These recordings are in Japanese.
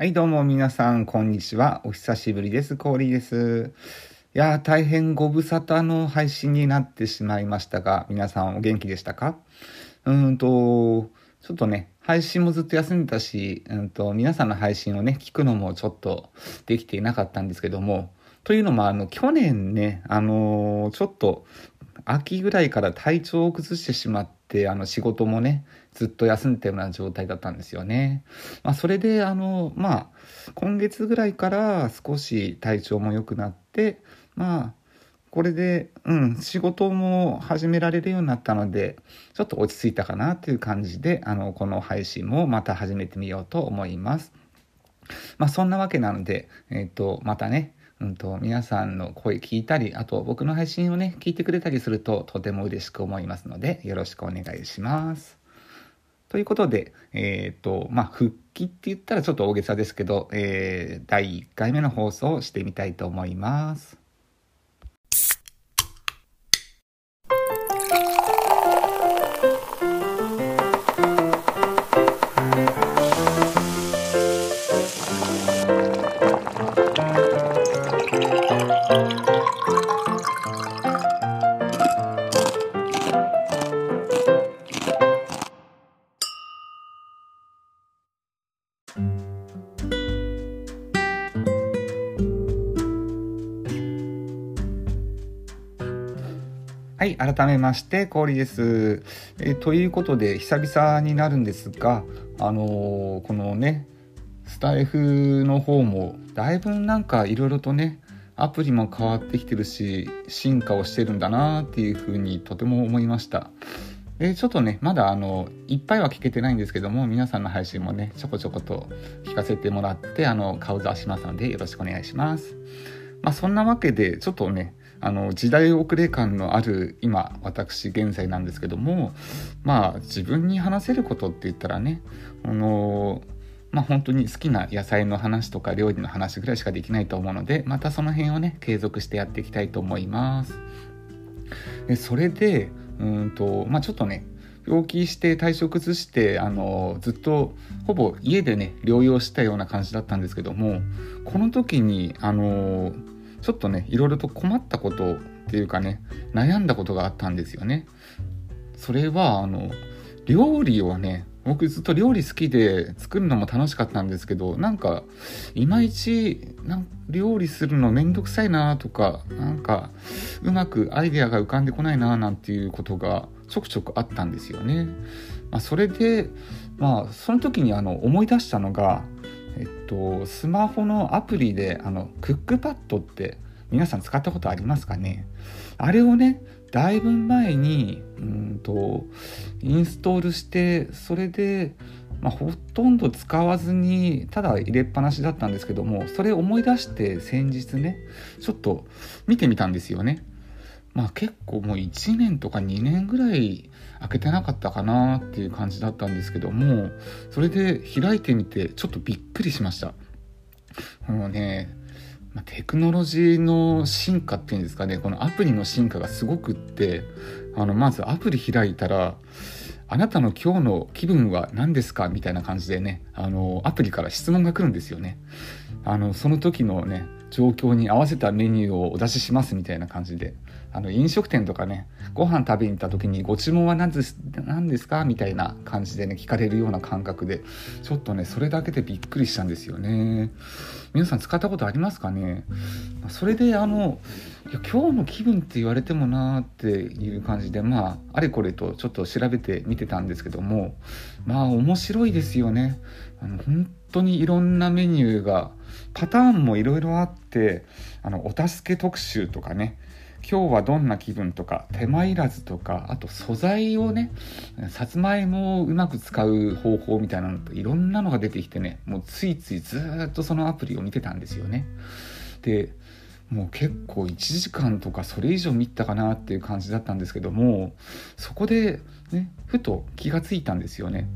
はい、どうも皆さん、こんにちは。お久しぶりです。コーリーです。いやー、大変ご無沙汰の配信になってしまいましたが、皆さんお元気でしたか？うーんと、ちょっとね、配信もずっと休んでたし、うんと、皆さんの配信をね、聞くのもちょっとできていなかったんですけども、というのも、あの、去年ね、あのーちょっと、秋ぐらいから体調を崩してしまって、あの、仕事もね、ずっと休んでたような状態だったんですよね。まあ、それで、あの、まあ、今月ぐらいから少し体調も良くなって、まあ、これで、うん、仕事も始められるようになったので、ちょっと落ち着いたかなという感じで、あの、この配信もまた始めてみようと思います。まあ、そんなわけなので、えっ、と、またね、うんと、皆さんの声聞いたり、あと僕の配信をね、聞いてくれたりするととても嬉しく思いますので、よろしくお願いします。ということで、えっ、と、まあ、復帰って言ったらちょっと大げさですけど、えー第1回目の放送をしてみたいと思います。はい、改めまして、氷です。えということで、久々になるんですが、あのーこのね、スタイフの方も、だいぶなんかいろいろとね、アプリも変わってきてるし、進化をしてるんだなっていうふうにとても思いました。えちょっとね、まだあの、いっぱいは聞けてないんですけども、皆さんの配信もね、ちょこちょこと聞かせてもらって、あの、顔出しますので、よろしくお願いします。まあそんなわけでちょっとねあの時代遅れ感のある今私現在なんですけどもまあ自分に話せることって言ったらねあのまあ本当に好きな野菜の話とか料理の話ぐらいしかできないと思うのでまたその辺をね継続してやっていきたいと思います。でそれでうんとまあちょっとね病気して体調崩してあのずっとほぼ家でね療養したような感じだったんですけどもこの時にあのちょっとねいろいろと困ったことっていうかね悩んだことがあったんですよね。それはあの料理をね僕ずっと料理好きで作るのも楽しかったんですけどなんかいまいち料理するのめんどくさいなとかなんかうまくアイデアが浮かんでこないななんていうことがちょくちょくあったんですよね。まあ、それでまあその時にあの思い出したのがえっとスマホのアプリであのクックパッドって皆さん使ったことありますかね？あれをねだいぶ前にうんとインストールしてそれで、まあ、ほとんど使わずにただ入れっぱなしだったんですけどもそれ思い出して先日ねちょっと見てみたんですよね。まあ結構もう1年とか2年ぐらい開けてなかったかなっていう感じだったんですけどもそれで開いてみてちょっとびっくりしました。もうねまテクノロジーの進化っていうんですかねこのアプリの進化がすごくってあのまずアプリ開いたらあなたの今日の気分は何ですかみたいな感じでねあのアプリから質問が来るんですよね。あのその時のね状況に合わせたメニューをお出ししますみたいな感じであの飲食店とかねご飯食べに行った時にご注文は何です何ですかみたいな感じでね聞かれるような感覚でちょっとねそれだけでびっくりしたんですよね。皆さん使ったことありますかね？それであのいや今日の気分って言われてもなーっていう感じでまああれこれとちょっと調べてみてたんですけどもまあ面白いですよね。あの本当にいろんなメニューがパターンもいろいろあってあのお助け特集とかね今日はどんな気分とか手間いらずとかあと素材をねさつまいもをうまく使う方法みたいなのといろんなのが出てきてねもうついついずっとそのアプリを見てたんですよね。でもう結構1時間とかそれ以上見たかなっていう感じだったんですけどもそこでねふと気がついたんですよね。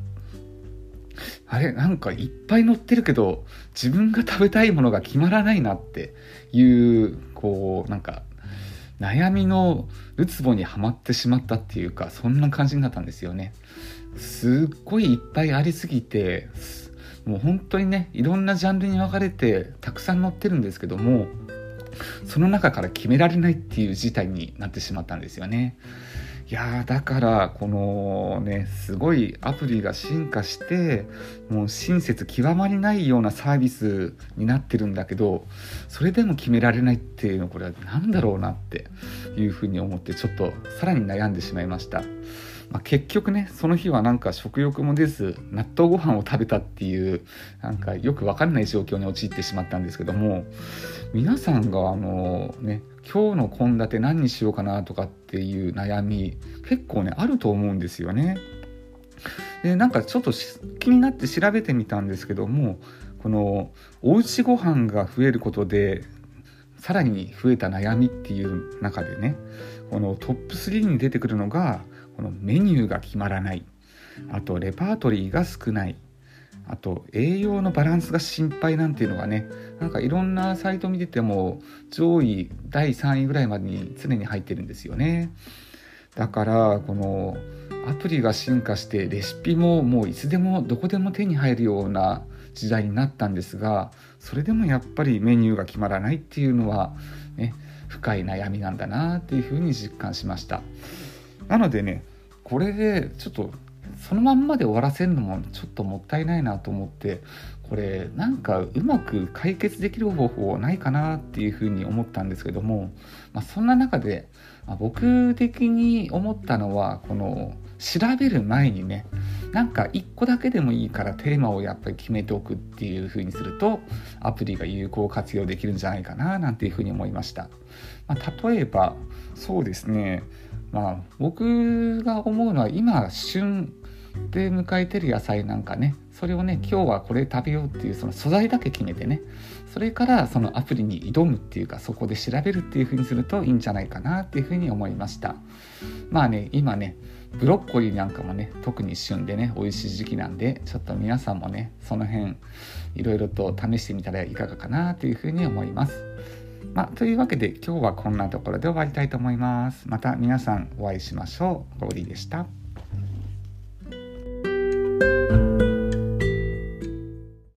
あれなんかいっぱい載ってるけど自分が食べたいものが決まらないなっていうこうなんか悩みのるつぼにはまってしまったっていうかそんな感じになったんですよねすっごいいっぱいありすぎてもう本当にねいろんなジャンルに分かれてたくさん載ってるんですけどもその中から決められないっていう事態になってしまったんですよね。いやだからこのねすごいアプリが進化してもう親切極まりないようなサービスになってるんだけどそれでも決められないっていうのこれは何だろうなっていうふうに思ってちょっとさらに悩んでしまいました。まあ、結局ねその日はなんか食欲も出ず納豆ご飯を食べたっていうなんかよく分かんない状況に陥ってしまったんですけども皆さんがあのね今日の献立何にしようかなとかっていう悩み結構ねあると思うんですよね。でなんかちょっと気になって調べてみたんですけどもこのおうちご飯が増えることでさらに増えた悩みっていう中でねこのトップ3に出てくるのがこのメニューが決まらない。あとレパートリーが少ない。あと栄養のバランスが心配なんていうのがねなんかいろんなサイト見てても上位第3位ぐらいまでに常に入ってるんですよね。だからこのアプリが進化してレシピももういつでもどこでも手に入るような時代になったんですがそれでもやっぱりメニューが決まらないっていうのはね深い悩みなんだなっていうふうに実感しました。なのでねこれでちょっとそのまんまで終わらせるのもちょっともったいないなと思ってこれなんかうまく解決できる方法ないかなっていうふうに思ったんですけども、まあ、そんな中で、まあ、僕的に思ったのはこの調べる前にねなんか1個だけでもいいからテーマをやっぱり決めておくっていう風にするとアプリが有効活用できるんじゃないかななんていうふうに思いました、まあ、例えばそうですね。まあ僕が思うのは今旬で迎えてる野菜なんかねそれをね今日はこれ食べようっていうその素材だけ決めてねそれからそのアプリに挑むっていうかそこで調べるっていう風にするといいんじゃないかなっていう風に思いました。まあね今ねブロッコリーなんかもね特に旬でね美味しい時期なんでちょっと皆さんもねその辺いろいろと試してみたらいかがかなという風に思います。まあ、というわけで今日はこんなところで終わりたいと思います。また皆さんお会いしましょう。ゴーリーでした。